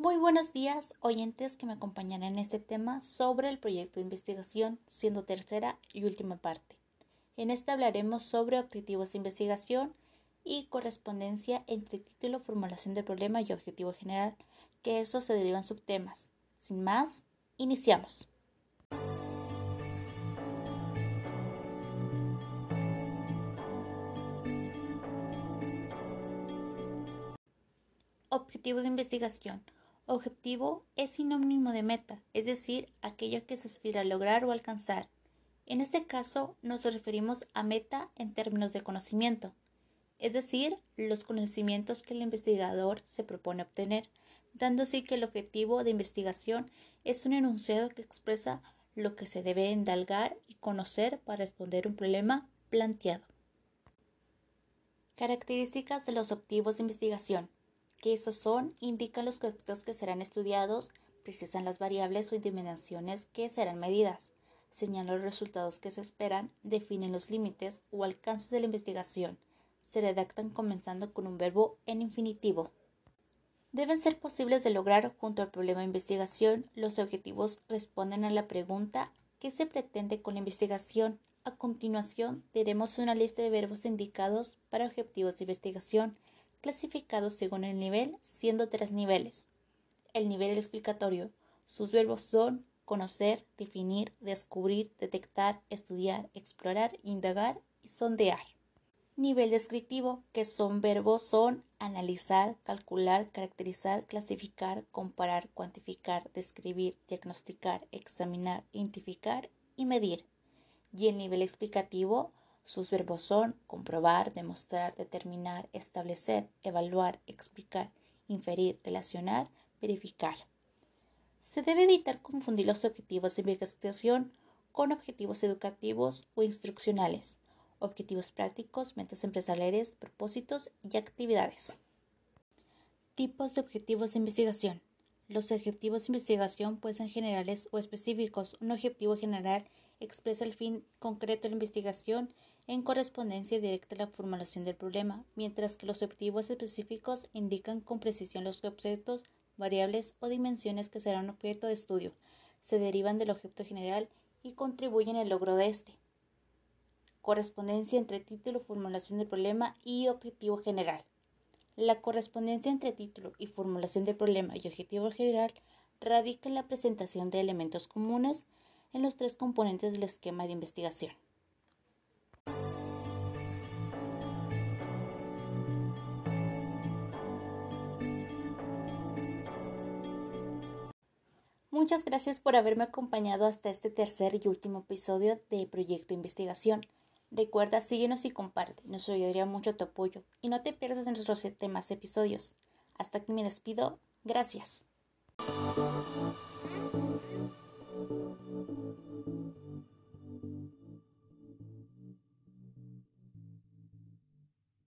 Muy buenos días, oyentes que me acompañan en este tema sobre el proyecto de investigación, siendo tercera y última parte. En este hablaremos sobre objetivos de investigación y correspondencia entre título, formulación del problema y objetivo general, que eso se derivan subtemas. Sin más, iniciamos. Objetivo de investigación. Objetivo es sinónimo de meta, es decir, aquello que se aspira a lograr o alcanzar. En este caso nos referimos a meta en términos de conocimiento, es decir, los conocimientos que el investigador se propone obtener, dando así que el objetivo de investigación es un enunciado que expresa lo que se debe indalgar y conocer para responder un problema planteado. Características de los objetivos de investigación que estos son, indican los conceptos que serán estudiados, precisan las variables o dimensiones que serán medidas, señalan los resultados que se esperan, definen los límites o alcances de la investigación, se redactan comenzando con un verbo en infinitivo. Deben ser posibles de lograr junto al problema de investigación. Los objetivos responden a la pregunta ¿qué se pretende con la investigación? A continuación, diremos una lista de verbos indicados para objetivos de investigación clasificados según el nivel, siendo tres niveles. El nivel explicatorio. Sus verbos son conocer, definir, descubrir, detectar, estudiar, explorar, indagar y sondear. Nivel descriptivo, que son verbos son analizar, calcular, caracterizar, clasificar, comparar, cuantificar, describir, diagnosticar, examinar, identificar y medir. Y el nivel explicativo sus verbos son comprobar, demostrar, determinar, establecer, evaluar, explicar, inferir, relacionar, verificar. Se debe evitar confundir los objetivos de investigación con objetivos educativos o instruccionales, objetivos prácticos, metas empresariales, propósitos y actividades. Tipos de objetivos de investigación. Los objetivos de investigación pueden ser generales o específicos. Un objetivo general expresa el fin concreto de la investigación en correspondencia directa a la formulación del problema, mientras que los objetivos específicos indican con precisión los objetos, variables o dimensiones que serán objeto de estudio, se derivan del objeto general y contribuyen al logro de este. Correspondencia entre título, formulación del problema y objetivo general. La correspondencia entre título y formulación del problema y objetivo general radica en la presentación de elementos comunes en los tres componentes del esquema de investigación. Muchas gracias por haberme acompañado hasta este tercer y último episodio de Proyecto Investigación. Recuerda, síguenos y comparte, nos ayudaría mucho tu apoyo y no te pierdas en nuestros demás episodios. Hasta aquí me despido, gracias.